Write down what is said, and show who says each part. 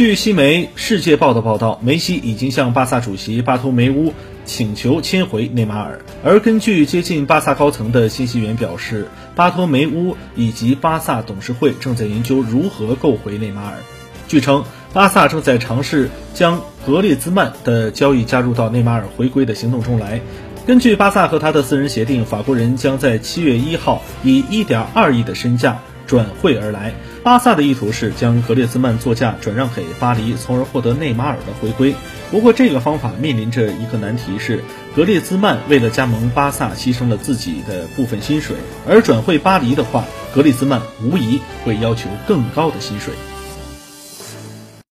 Speaker 1: 据西媒《世界报》的报道，梅西已经向巴萨主席巴托梅乌请求签回内马尔。而根据接近巴萨高层的信息源表示，巴托梅乌以及巴萨董事会正在研究如何购回内马尔。据称，巴萨正在尝试将格列兹曼的交易加入到内马尔回归的行动中来。根据巴萨和他的私人协定，法国人将在七月一号以一点二亿的身价。转会而来，巴萨的意图是将格列兹曼作价转让给巴黎，从而获得内马尔的回归。不过，这个方法面临着一个难题是，格列兹曼为了加盟巴萨牺牲了自己的部分薪水，而转会巴黎的话，格列兹曼无疑会要求更高的薪水。